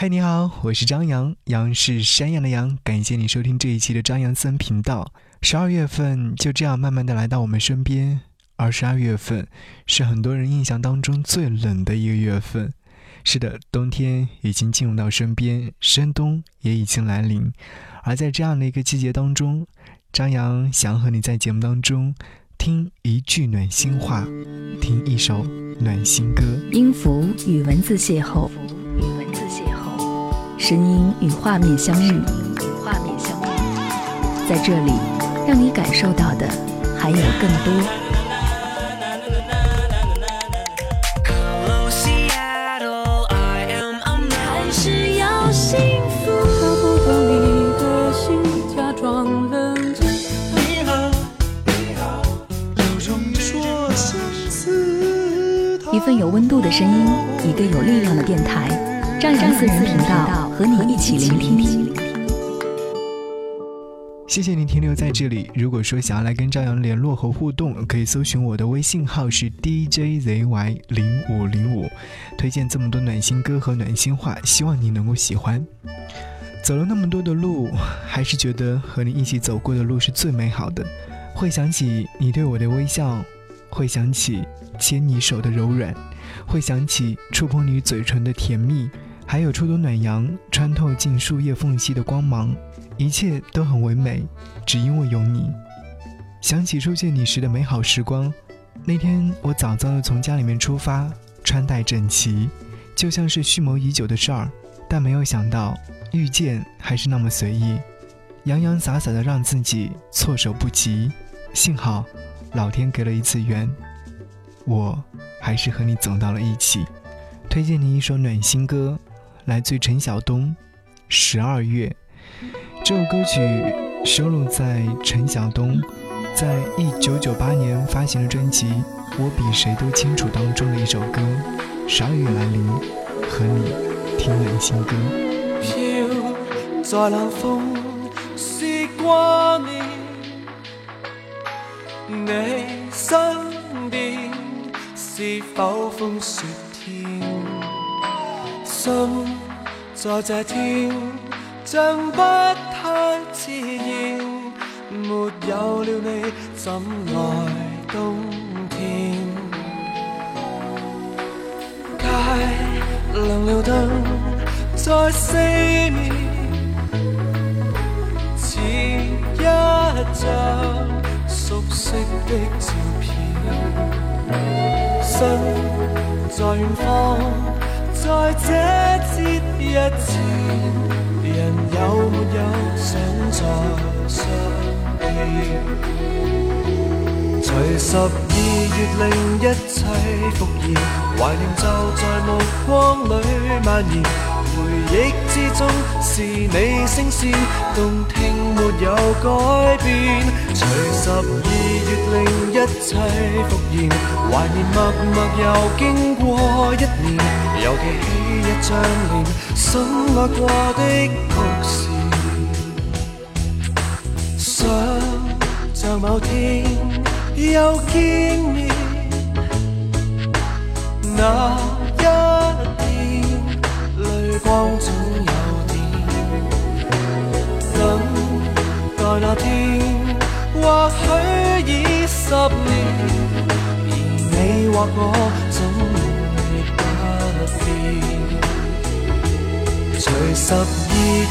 嗨，你好，我是张扬，杨是山羊的羊。感谢你收听这一期的张扬森频道。十二月份就这样慢慢的来到我们身边，而十二月份是很多人印象当中最冷的一个月份。是的，冬天已经进入到身边，深冬也已经来临。而在这样的一个季节当中，张扬想和你在节目当中听一句暖心话，听一首暖心歌。音符与文字邂逅。声音与画面相遇，画面相遇，在这里，让你感受到的还有更多。一份有温度的声音，一个有力量的电台，张扬私人频道。和你一起聆听。谢谢您停留在这里。如果说想要来跟张扬联络和互动，可以搜寻我的微信号是 DJZY 零五零五。推荐这么多暖心歌和暖心话，希望你能够喜欢。走了那么多的路，还是觉得和你一起走过的路是最美好的。会想起你对我的微笑，会想起牵你手的柔软，会想起触碰你嘴唇的甜蜜。还有初冬暖阳穿透进树叶缝隙的光芒，一切都很唯美，只因为有你。想起初见你时的美好时光，那天我早早的从家里面出发，穿戴整齐，就像是蓄谋已久的事儿，但没有想到遇见还是那么随意，洋洋洒洒的让自己措手不及。幸好，老天给了一次缘，我还是和你走到了一起。推荐你一首暖心歌。来自陈晓东，《十二月》这首歌曲收录在陈晓东在一九九八年发行的专辑《我比谁都清楚》当中的一首歌。十二月来临，和你听暖心歌。飘在冷风是挂念，你身边是否风雪天？心。在这天，像不太自然，没有了你，怎来冬天？街亮了灯，在四面，似一张熟悉的照片，身在远方。在这节日前，人有没有想再相见？随十二月令一切复燃，怀念就在目光里蔓延。回忆之中是你声线，动听没有改变。随十二月令一切复燃，怀念默默又经过一年。又记起一张脸，深爱过的故事，想像某天又见面，那一天泪光总有点，等待那天或许已十年，而你或我总会不变。随十二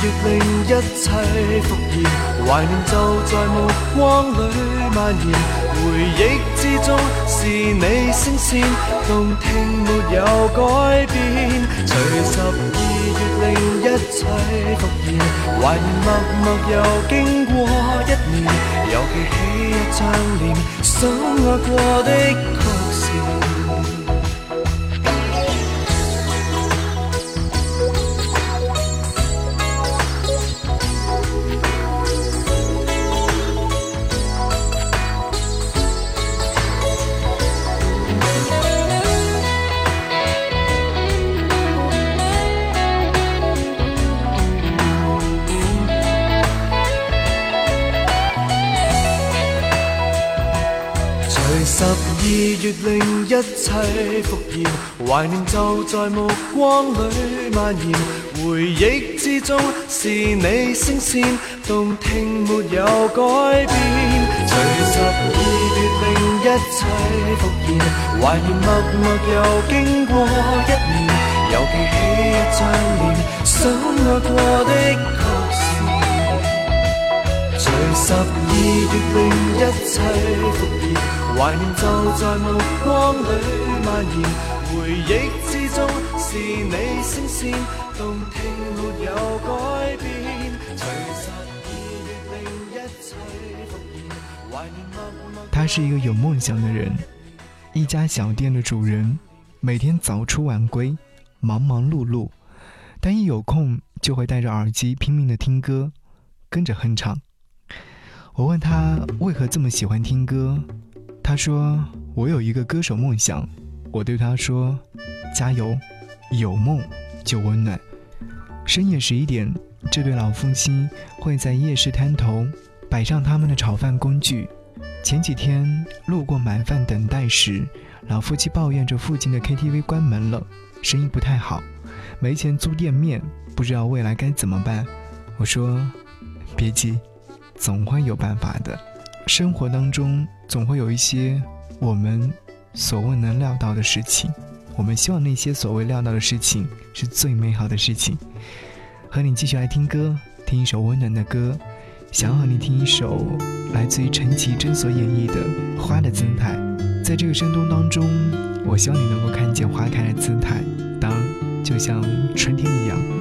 月令一切复现，怀念就在目光里蔓延。回忆之中是你声线，动听没有改变。随十二月令一切复现，怀念默默又经过一又记起一张脸，深爱过的曲线。一切复燃，怀念就在目光里蔓延。回忆之中是你声线，动听没有改变。随十二月令一切复燃，怀念默默又经过一年，又记起一张脸，想爱过的确是。随十二月令一切复燃，怀念就在目光里蔓延。回忆之中是你声线，动听没有改变。他是一个有梦想的人，一家小店的主人，每天早出晚归，忙忙碌碌，但一有空就会戴着耳机拼命的听歌，跟着哼唱。我问他为何这么喜欢听歌，他说：“我有一个歌手梦想。”我对他说：“加油，有梦就温暖。”深夜十一点，这对老夫妻会在夜市摊头摆上他们的炒饭工具。前几天路过买饭等待时，老夫妻抱怨着附近的 KTV 关门了，生意不太好，没钱租店面，不知道未来该怎么办。我说：“别急，总会有办法的。生活当中总会有一些我们。”所未能料到的事情，我们希望那些所谓料到的事情是最美好的事情。和你继续来听歌，听一首温暖的歌，想要和你听一首来自于陈绮贞所演绎的《花的姿态》。在这个深冬当中，我希望你能够看见花开的姿态，当就像春天一样。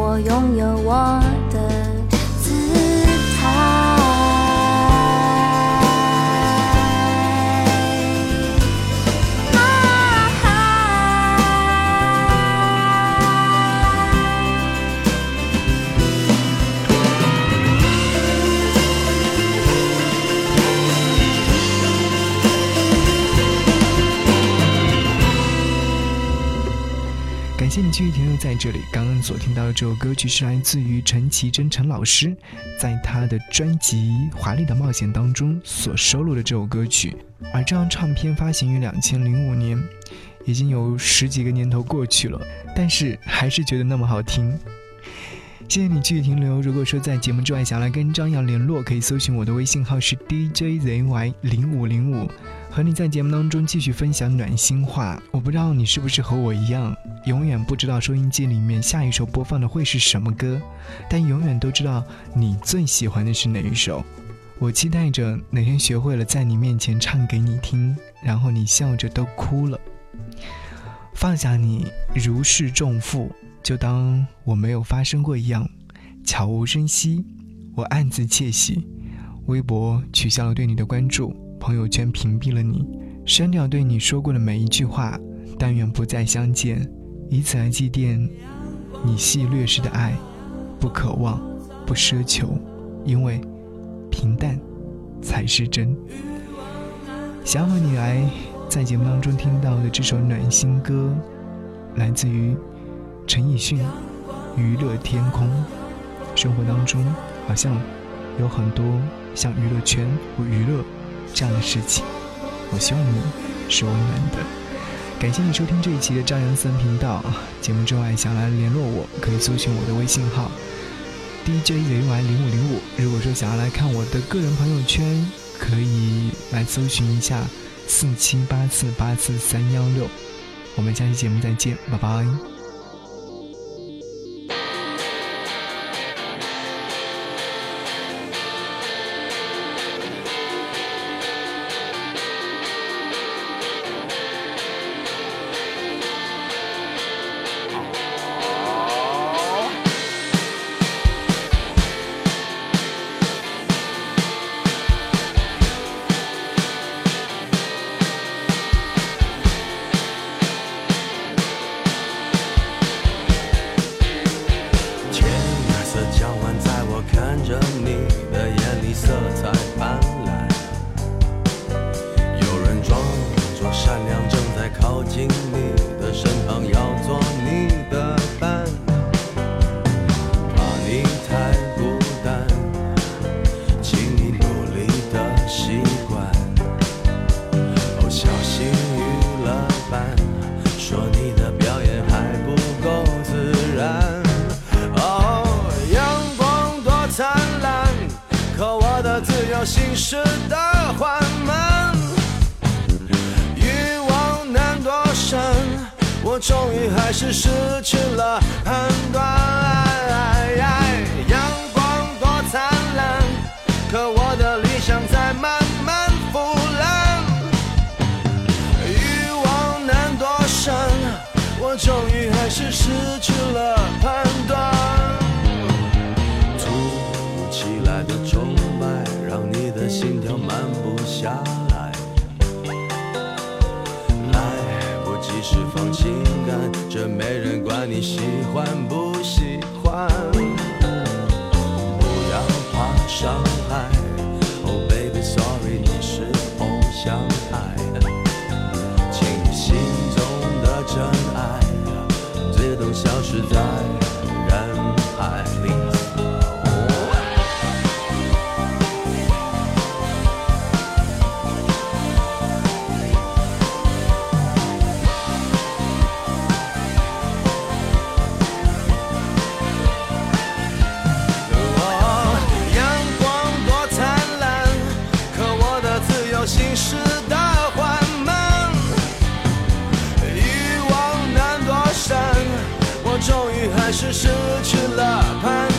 我拥有我的你继续停留在这里。刚刚所听到的这首歌曲是来自于陈绮贞陈老师，在她的专辑《华丽的冒险》当中所收录的这首歌曲。而这张唱片发行于两千零五年，已经有十几个年头过去了，但是还是觉得那么好听。谢谢你继续停留。如果说在节目之外想来跟张扬联络，可以搜寻我的微信号是 DJZY 零五零五，和你在节目当中继续分享暖心话。我不知道你是不是和我一样，永远不知道收音机里面下一首播放的会是什么歌，但永远都知道你最喜欢的是哪一首。我期待着哪天学会了在你面前唱给你听，然后你笑着都哭了。放下你如释重负。就当我没有发生过一样，悄无声息。我暗自窃喜，微博取消了对你的关注，朋友圈屏蔽了你，删掉对你说过的每一句话。但愿不再相见，以此来祭奠你细略时的爱。不渴望，不奢求，因为平淡才是真。想和你来在节目当中听到的这首暖心歌，来自于。陈奕迅，《娱乐天空》，生活当中好像有很多像娱乐圈或娱乐这样的事情。我希望你是温暖的。感谢你收听这一期的张扬森频道。节目之外想来联络我，可以搜寻我的微信号 DJZY 零五零五。如果说想要来看我的个人朋友圈，可以来搜寻一下四七八四八四三幺六。我们下期节目再见，拜拜。终于还是失去了判断。情感，这没人管你喜欢不喜欢。不要怕伤害，Oh baby sorry，你是偶像派，请你心中的真爱自动消失在。是失去了盼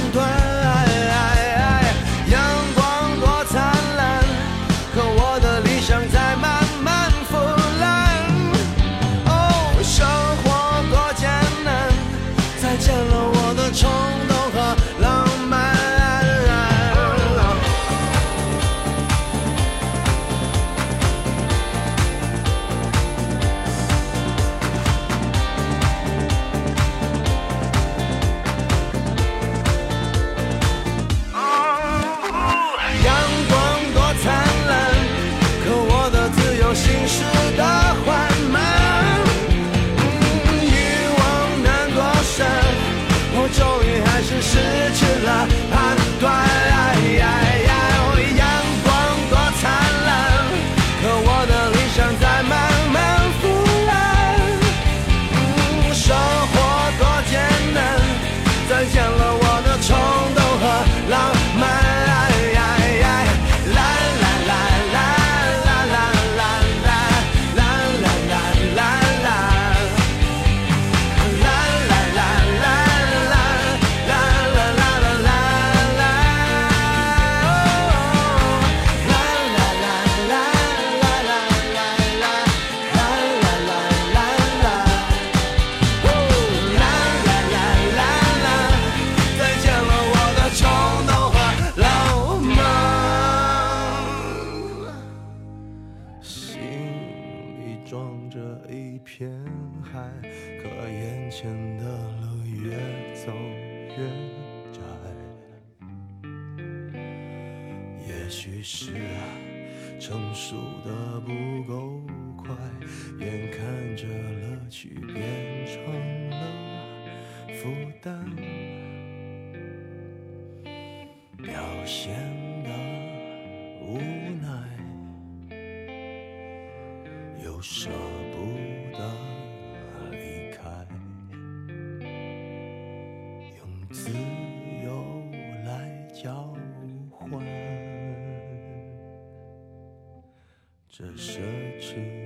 表现的无奈，又舍不得离开，用自由来交换。这奢侈。